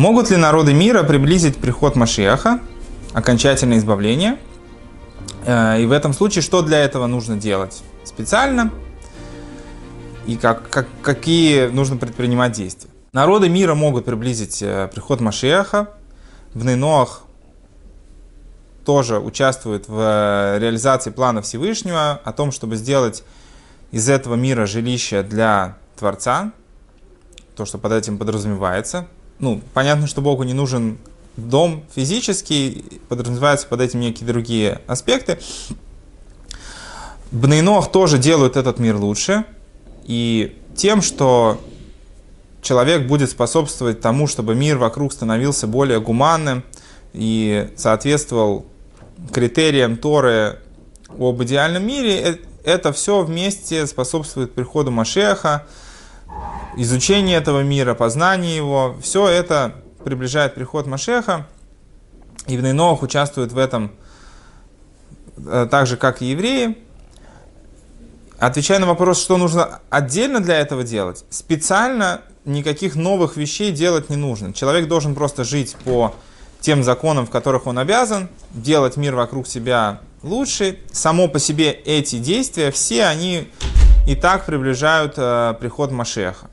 Могут ли народы мира приблизить приход Машиаха, окончательное избавление? Э, и в этом случае что для этого нужно делать специально? И как, как, какие нужно предпринимать действия? Народы мира могут приблизить э, приход Машиаха. В Нейноах тоже участвуют в э, реализации плана Всевышнего о том, чтобы сделать из этого мира жилище для Творца, то, что под этим подразумевается. Ну, понятно, что Богу не нужен дом физический, подразумеваются под этим некие другие аспекты. Бнейнох тоже делают этот мир лучше, и тем, что человек будет способствовать тому, чтобы мир вокруг становился более гуманным и соответствовал критериям Торы об идеальном мире, э, это все вместе способствует приходу Машеха, изучение этого мира, познание его. Все это приближает приход Машеха. И в Нейноах участвуют в этом э, так же, как и евреи. Отвечая на вопрос, что нужно отдельно для этого делать, специально никаких новых вещей делать не нужно. Человек должен просто жить по тем законам, в которых он обязан, делать мир вокруг себя лучше. Само по себе эти действия, все они и так приближают э, приход Машеха.